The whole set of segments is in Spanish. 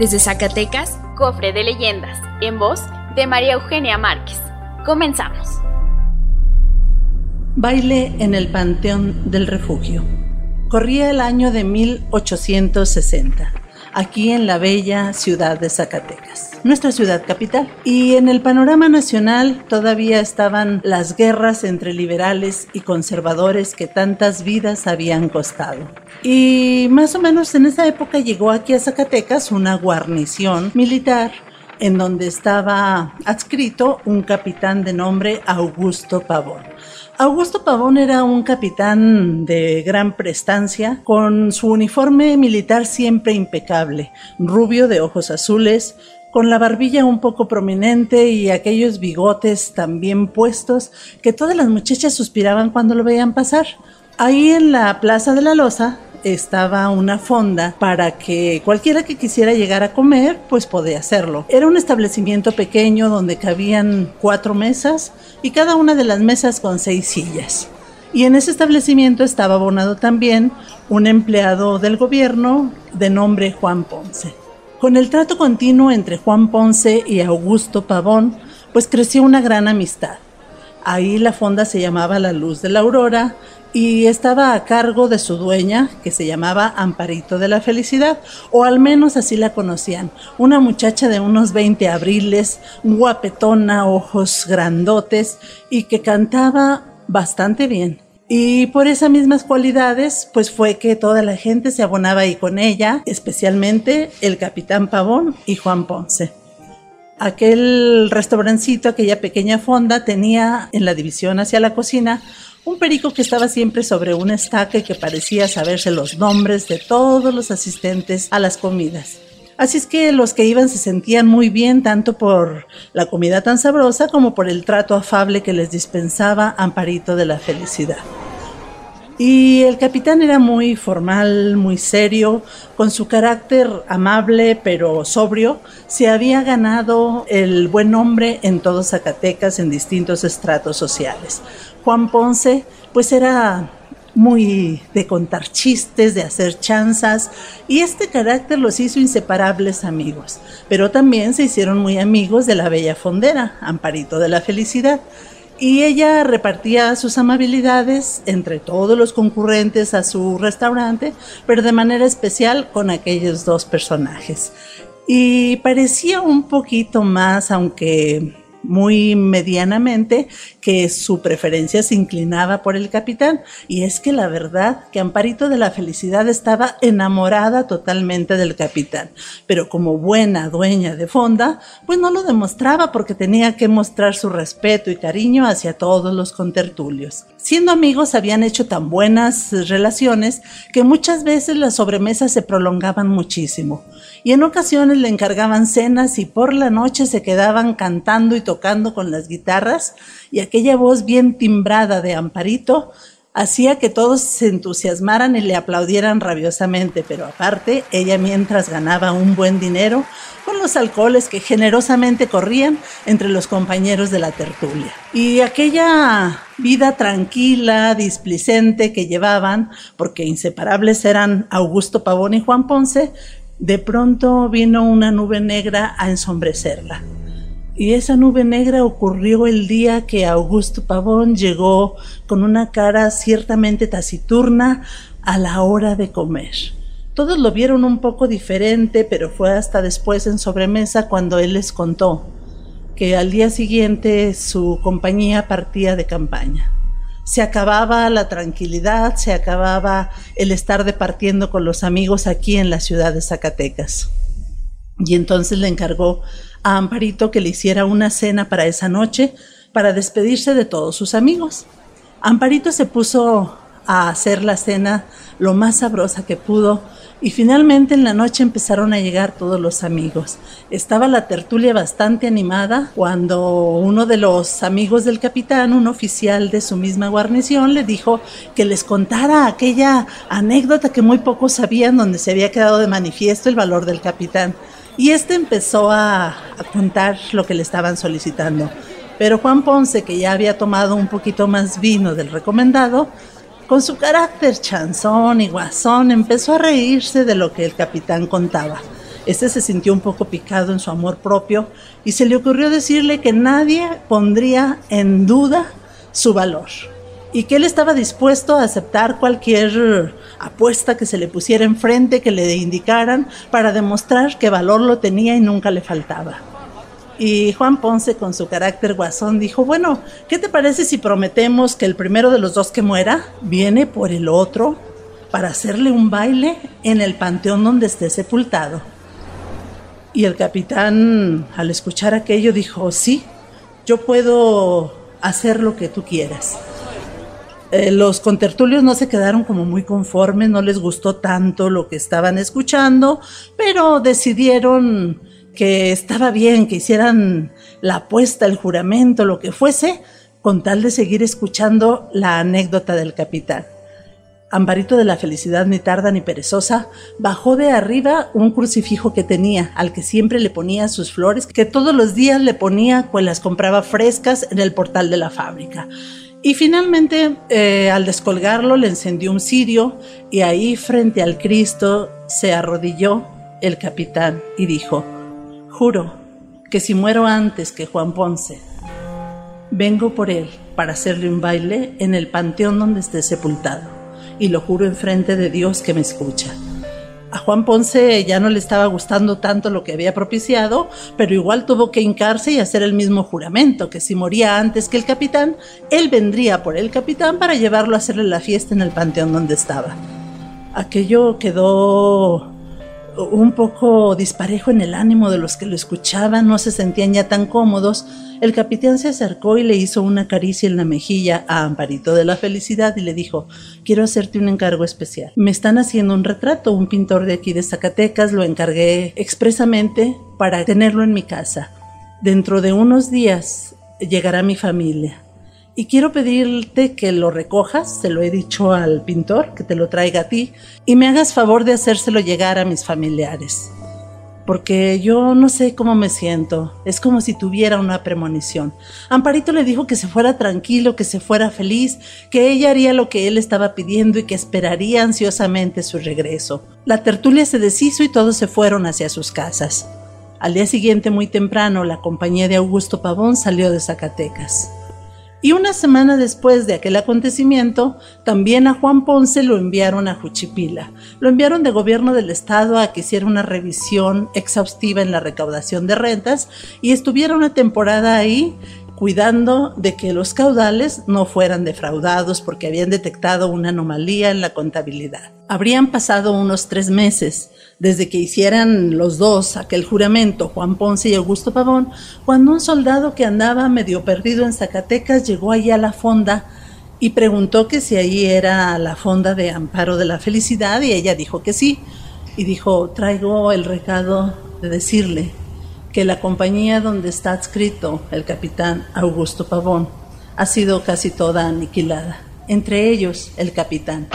Desde Zacatecas, Cofre de Leyendas, en voz de María Eugenia Márquez. Comenzamos. Baile en el Panteón del Refugio. Corría el año de 1860, aquí en la bella ciudad de Zacatecas, nuestra ciudad capital. Y en el panorama nacional todavía estaban las guerras entre liberales y conservadores que tantas vidas habían costado. Y más o menos en esa época llegó aquí a Zacatecas una guarnición militar en donde estaba adscrito un capitán de nombre Augusto Pavón. Augusto Pavón era un capitán de gran prestancia, con su uniforme militar siempre impecable, rubio de ojos azules, con la barbilla un poco prominente y aquellos bigotes también puestos que todas las muchachas suspiraban cuando lo veían pasar. Ahí en la Plaza de la Loza estaba una fonda para que cualquiera que quisiera llegar a comer, pues podía hacerlo. Era un establecimiento pequeño donde cabían cuatro mesas y cada una de las mesas con seis sillas. Y en ese establecimiento estaba abonado también un empleado del gobierno de nombre Juan Ponce. Con el trato continuo entre Juan Ponce y Augusto Pavón, pues creció una gran amistad. Ahí la fonda se llamaba La Luz de la Aurora y estaba a cargo de su dueña, que se llamaba Amparito de la Felicidad, o al menos así la conocían. Una muchacha de unos 20 abriles, guapetona, ojos grandotes y que cantaba bastante bien. Y por esas mismas cualidades, pues fue que toda la gente se abonaba ahí con ella, especialmente el capitán Pavón y Juan Ponce aquel restaurancito, aquella pequeña fonda, tenía en la división hacia la cocina un perico que estaba siempre sobre un estaque que parecía saberse los nombres de todos los asistentes a las comidas. Así es que los que iban se sentían muy bien tanto por la comida tan sabrosa como por el trato afable que les dispensaba Amparito de la Felicidad. Y el capitán era muy formal, muy serio, con su carácter amable pero sobrio, se había ganado el buen nombre en todo Zacatecas en distintos estratos sociales. Juan Ponce, pues era muy de contar chistes, de hacer chanzas, y este carácter los hizo inseparables amigos. Pero también se hicieron muy amigos de la bella fondera, Amparito de la Felicidad y ella repartía sus amabilidades entre todos los concurrentes a su restaurante, pero de manera especial con aquellos dos personajes. Y parecía un poquito más, aunque muy medianamente que su preferencia se inclinaba por el capitán. Y es que la verdad que Amparito de la Felicidad estaba enamorada totalmente del capitán, pero como buena dueña de fonda, pues no lo demostraba porque tenía que mostrar su respeto y cariño hacia todos los contertulios. Siendo amigos habían hecho tan buenas relaciones que muchas veces las sobremesas se prolongaban muchísimo. Y en ocasiones le encargaban cenas y por la noche se quedaban cantando y tocando con las guitarras y aquella voz bien timbrada de Amparito hacía que todos se entusiasmaran y le aplaudieran rabiosamente, pero aparte ella mientras ganaba un buen dinero con los alcoholes que generosamente corrían entre los compañeros de la tertulia. Y aquella vida tranquila, displicente que llevaban, porque inseparables eran Augusto Pavón y Juan Ponce, de pronto vino una nube negra a ensombrecerla. Y esa nube negra ocurrió el día que Augusto Pavón llegó con una cara ciertamente taciturna a la hora de comer. Todos lo vieron un poco diferente, pero fue hasta después en sobremesa cuando él les contó que al día siguiente su compañía partía de campaña se acababa la tranquilidad, se acababa el estar departiendo con los amigos aquí en la ciudad de Zacatecas. Y entonces le encargó a Amparito que le hiciera una cena para esa noche para despedirse de todos sus amigos. Amparito se puso a hacer la cena lo más sabrosa que pudo, Y finalmente en la noche empezaron a llegar todos los amigos. Estaba la tertulia bastante animada cuando uno de los amigos del capitán, un oficial de su misma guarnición, le dijo que les contara aquella anécdota que muy pocos sabían donde se había quedado de manifiesto el valor del capitán. Y este empezó a, a contar lo que le estaban solicitando. Pero Juan Ponce, que ya había tomado un poquito más vino del recomendado, con su carácter chanzón y guasón, empezó a reírse de lo que el capitán contaba. Este se sintió un poco picado en su amor propio y se le ocurrió decirle que nadie pondría en duda su valor y que él estaba dispuesto a aceptar cualquier apuesta que se le pusiera enfrente, que le indicaran, para demostrar que valor lo tenía y nunca le faltaba. Y Juan Ponce, con su carácter guasón, dijo, bueno, ¿qué te parece si prometemos que el primero de los dos que muera viene por el otro para hacerle un baile en el panteón donde esté sepultado? Y el capitán, al escuchar aquello, dijo, sí, yo puedo hacer lo que tú quieras. Eh, los contertulios no se quedaron como muy conformes, no les gustó tanto lo que estaban escuchando, pero decidieron que estaba bien que hicieran la apuesta, el juramento, lo que fuese, con tal de seguir escuchando la anécdota del capitán. Amparito de la felicidad, ni tarda ni perezosa, bajó de arriba un crucifijo que tenía, al que siempre le ponía sus flores, que todos los días le ponía, pues las compraba frescas en el portal de la fábrica. Y finalmente, eh, al descolgarlo, le encendió un cirio y ahí, frente al Cristo, se arrodilló el capitán y dijo, Juro que si muero antes que Juan Ponce, vengo por él para hacerle un baile en el panteón donde esté sepultado, y lo juro en frente de Dios que me escucha. A Juan Ponce ya no le estaba gustando tanto lo que había propiciado, pero igual tuvo que hincarse y hacer el mismo juramento, que si moría antes que el capitán, él vendría por el capitán para llevarlo a hacerle la fiesta en el panteón donde estaba. Aquello quedó un poco disparejo en el ánimo de los que lo escuchaban, no se sentían ya tan cómodos, el capitán se acercó y le hizo una caricia en la mejilla a Amparito de la Felicidad y le dijo, quiero hacerte un encargo especial. Me están haciendo un retrato, un pintor de aquí de Zacatecas, lo encargué expresamente para tenerlo en mi casa. Dentro de unos días llegará mi familia y quiero pedirte que lo recojas, se lo he dicho al pintor, que te lo traiga a ti, y me hagas favor de hacérselo llegar a mis familiares. Porque yo no sé cómo me siento, es como si tuviera una premonición. Amparito le dijo que se fuera tranquilo, que se fuera feliz, que ella haría lo que él estaba pidiendo y que esperaría ansiosamente su regreso. La tertulia se deshizo y todos se fueron hacia sus casas. Al día siguiente, muy temprano, la compañía de Augusto Pavón salió de Zacatecas. Y una semana después de aquel acontecimiento, también a Juan Ponce lo enviaron a Juchipila. Lo enviaron de gobierno del estado a que hiciera una revisión exhaustiva en la recaudación de rentas y estuviera una temporada ahí cuidando de que los caudales no fueran defraudados porque habían detectado una anomalía en la contabilidad. Habrían pasado unos tres meses desde que hicieran los dos aquel juramento, Juan Ponce y Augusto Pavón, cuando un soldado que andaba medio perdido en Zacatecas llegó allí a la fonda y preguntó que si ahí era la fonda de Amparo de la Felicidad y ella dijo que sí. Y dijo, traigo el recado de decirle que la compañía donde está adscrito el capitán Augusto Pavón ha sido casi toda aniquilada, entre ellos el capitán.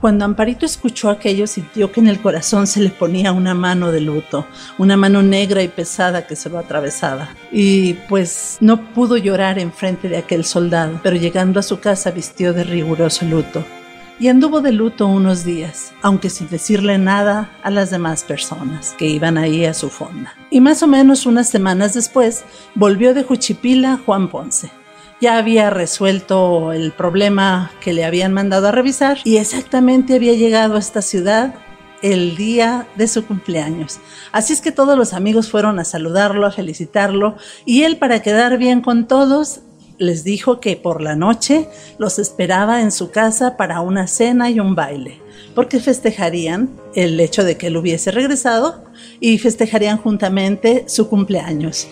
Cuando Amparito escuchó aquello, sintió que en el corazón se le ponía una mano de luto, una mano negra y pesada que se lo atravesaba. Y pues no pudo llorar en frente de aquel soldado, pero llegando a su casa vistió de riguroso luto y anduvo de luto unos días, aunque sin decirle nada a las demás personas que iban ahí a su fonda. Y más o menos unas semanas después volvió de Juchipila Juan Ponce. Ya había resuelto el problema que le habían mandado a revisar y exactamente había llegado a esta ciudad el día de su cumpleaños. Así es que todos los amigos fueron a saludarlo, a felicitarlo, y él para quedar bien con todos les dijo que por la noche los esperaba en su casa para una cena y un baile, porque festejarían el hecho de que él hubiese regresado y festejarían juntamente su cumpleaños.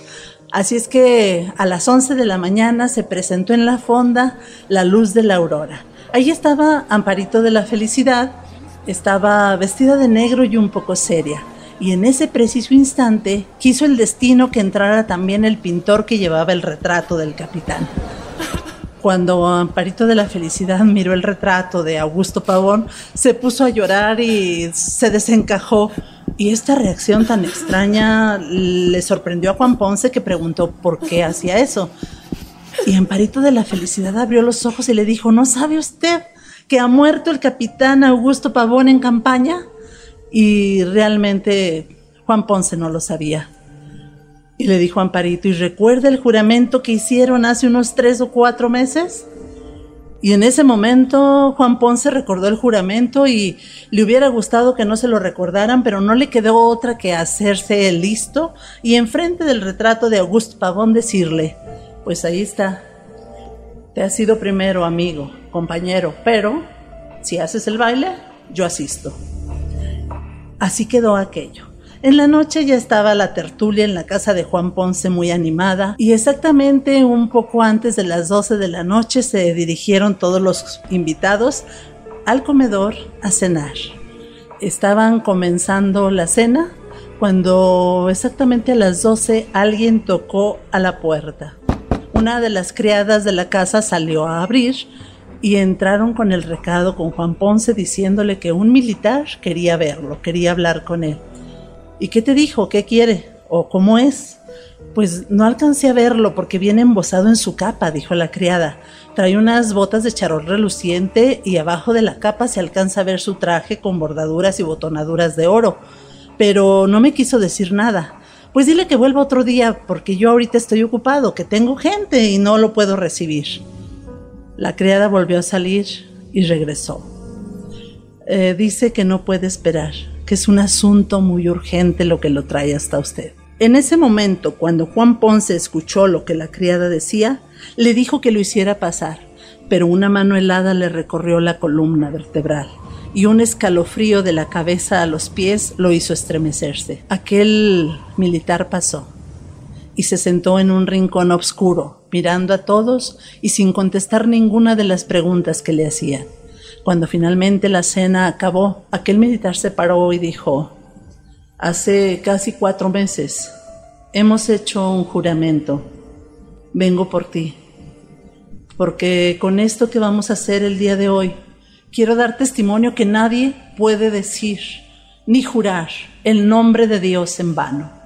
Así es que a las 11 de la mañana se presentó en la fonda la luz de la aurora. Ahí estaba Amparito de la Felicidad Estaba vestida de negro y un poco seria, y en ese preciso instante quiso el destino que entrara también el pintor que llevaba el retrato del capitán. Cuando Amparito de la Felicidad miró el retrato de Augusto Pavón, se puso a llorar y se desencajó. Y esta reacción tan extraña le sorprendió a Juan Ponce que preguntó por qué hacía eso. Y Amparito de la Felicidad abrió los ojos y le dijo, ¿no sabe usted que ha muerto el capitán Augusto Pavón en campaña? Y realmente Juan Ponce no lo sabía. Y le dijo a Amparito, ¿y recuerda el juramento que hicieron hace unos tres o cuatro meses? Y en ese momento Juan Ponce recordó el juramento y le hubiera gustado que no se lo recordaran, pero no le quedó otra que hacerse listo y enfrente del retrato de Augusto Pavón decirle, pues ahí está, te has sido primero amigo, compañero, pero si haces el baile, yo asisto. Así quedó aquello. En la noche ya estaba la tertulia en la casa de Juan Ponce muy animada y exactamente un poco antes de las 12 de la noche se dirigieron todos los invitados al comedor a cenar. Estaban comenzando la cena cuando exactamente a las 12 alguien tocó a la puerta. Una de las criadas de la casa salió a abrir y entraron con el recado con Juan Ponce diciéndole que un militar quería verlo, quería hablar con él. ¿Y qué te dijo? ¿Qué quiere? ¿O cómo es? Pues no alcancé a verlo porque viene embosado en su capa, dijo la criada. Trae unas botas de charol reluciente y abajo de la capa se alcanza a ver su traje con bordaduras y botonaduras de oro. Pero no me quiso decir nada. Pues dile que vuelva otro día porque yo ahorita estoy ocupado, que tengo gente y no lo puedo recibir. La criada volvió a salir y regresó. Eh, dice que no puede esperar, que es un asunto muy urgente lo que lo trae hasta usted. En ese momento, cuando Juan Ponce escuchó lo que la criada decía, le dijo que lo hiciera pasar, pero una mano helada le recorrió la columna vertebral y un escalofrío de la cabeza a los pies lo hizo estremecerse. Aquel militar pasó y se sentó en un rincón oscuro, mirando a todos y sin contestar ninguna de las preguntas que le hacían. Cuando finalmente la cena acabó, aquel militar se paró y dijo, hace casi cuatro meses hemos hecho un juramento. Vengo por ti, porque con esto que vamos a hacer el día de hoy, quiero dar testimonio que nadie puede decir ni jurar el nombre de Dios en vano.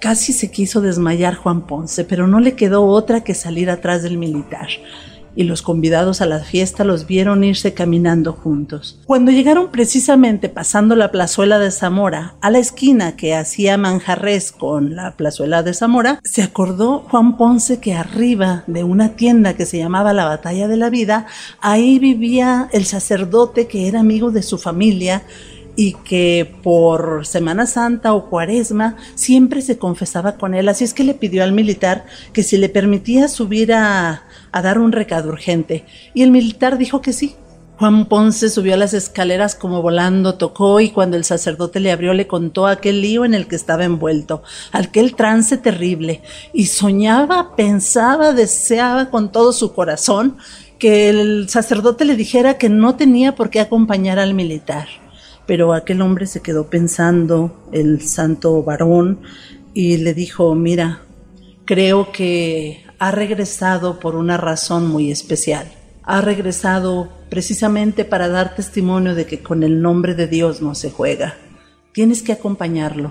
Casi se quiso desmayar Juan Ponce, pero no le quedó otra que salir atrás del militar y los convidados a la fiesta los vieron irse caminando juntos. Cuando llegaron precisamente pasando la plazuela de Zamora a la esquina que hacía Manjarres con la plazuela de Zamora, se acordó Juan Ponce que arriba de una tienda que se llamaba la Batalla de la Vida, ahí vivía el sacerdote que era amigo de su familia y que por Semana Santa o Cuaresma siempre se confesaba con él. Así es que le pidió al militar que si le permitía subir a, dar un recado urgente. Y el militar dijo que sí. Juan Ponce subió a las escaleras como volando, tocó y cuando el sacerdote le abrió le contó aquel lío en el que estaba envuelto, aquel trance terrible, y soñaba, pensaba, deseaba con todo su corazón que el sacerdote le dijera que no tenía por qué acompañar al militar pero aquel hombre se quedó pensando, el santo varón, y le dijo, mira, creo que ha regresado por una razón muy especial. Ha regresado precisamente para dar testimonio de que con el nombre de Dios no se juega. Tienes que acompañarlo.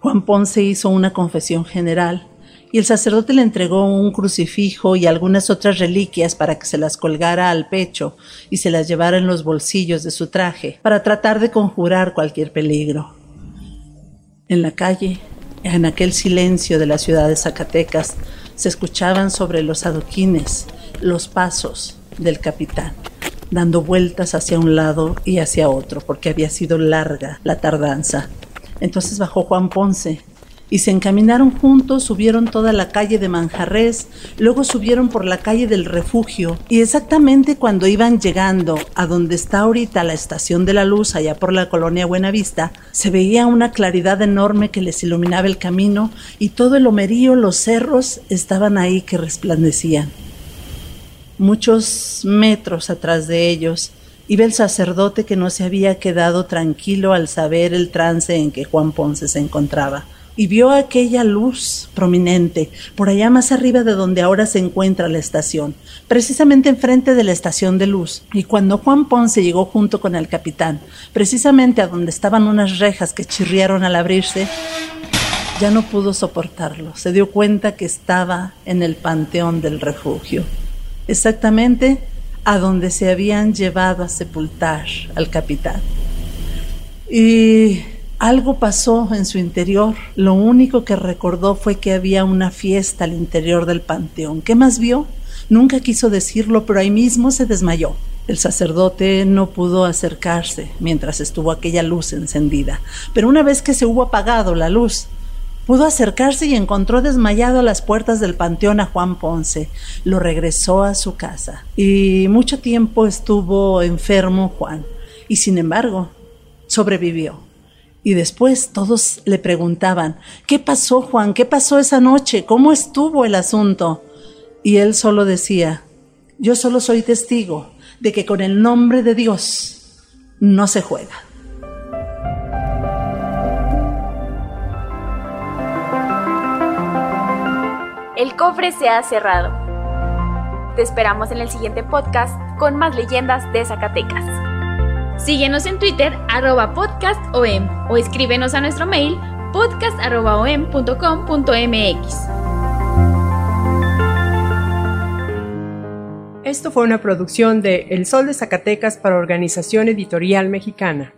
Juan Ponce hizo una confesión general y el sacerdote le entregó un crucifijo y algunas otras reliquias para que se las colgara al pecho y se las llevara en los bolsillos de su traje para tratar de conjurar cualquier peligro. En la calle, en aquel silencio de la ciudad de Zacatecas, se escuchaban sobre los adoquines los pasos del capitán, dando vueltas hacia un lado y hacia otro, porque había sido larga la tardanza. Entonces bajó Juan Ponce y se encaminaron juntos, subieron toda la calle de Manjarres, luego subieron por la calle del refugio y exactamente cuando iban llegando a donde está ahorita la estación de la luz, allá por la colonia Buenavista, se veía una claridad enorme que les iluminaba el camino y todo el homerío, los cerros estaban ahí que resplandecían. Muchos metros atrás de ellos ve el sacerdote que no se había quedado tranquilo al saber el trance en que Juan Ponce se encontraba y vio aquella luz prominente por allá más arriba de donde ahora se encuentra la estación, precisamente enfrente de la estación de luz. Y cuando Juan Ponce llegó junto con el capitán, precisamente a donde estaban unas rejas que chirriaron al abrirse, ya no pudo soportarlo. Se dio cuenta que estaba en el panteón del refugio, exactamente a donde se habían llevado a sepultar al capitán. Y algo pasó en su interior. Lo único que recordó fue que había una fiesta al interior del panteón. ¿Qué más vio? Nunca quiso decirlo, pero ahí mismo se desmayó. El sacerdote no pudo acercarse mientras estuvo aquella luz encendida, pero una vez que se hubo apagado la luz, pudo acercarse y encontró desmayado a las puertas del panteón a Juan Ponce. Lo regresó a su casa y mucho tiempo estuvo enfermo Juan y sin embargo sobrevivió. Y después todos le preguntaban, ¿qué pasó Juan? ¿Qué pasó esa noche? ¿Cómo estuvo el asunto? Y él solo decía, yo solo soy testigo de que con el nombre de Dios no se juega. El cofre se ha cerrado. Te esperamos en el siguiente podcast con más leyendas de Zacatecas. Síguenos en Twitter, arroba podcastom, o escríbenos a nuestro mail podcast.om.com.mx. Esto fue una producción de El Sol de Zacatecas para Organización Editorial Mexicana.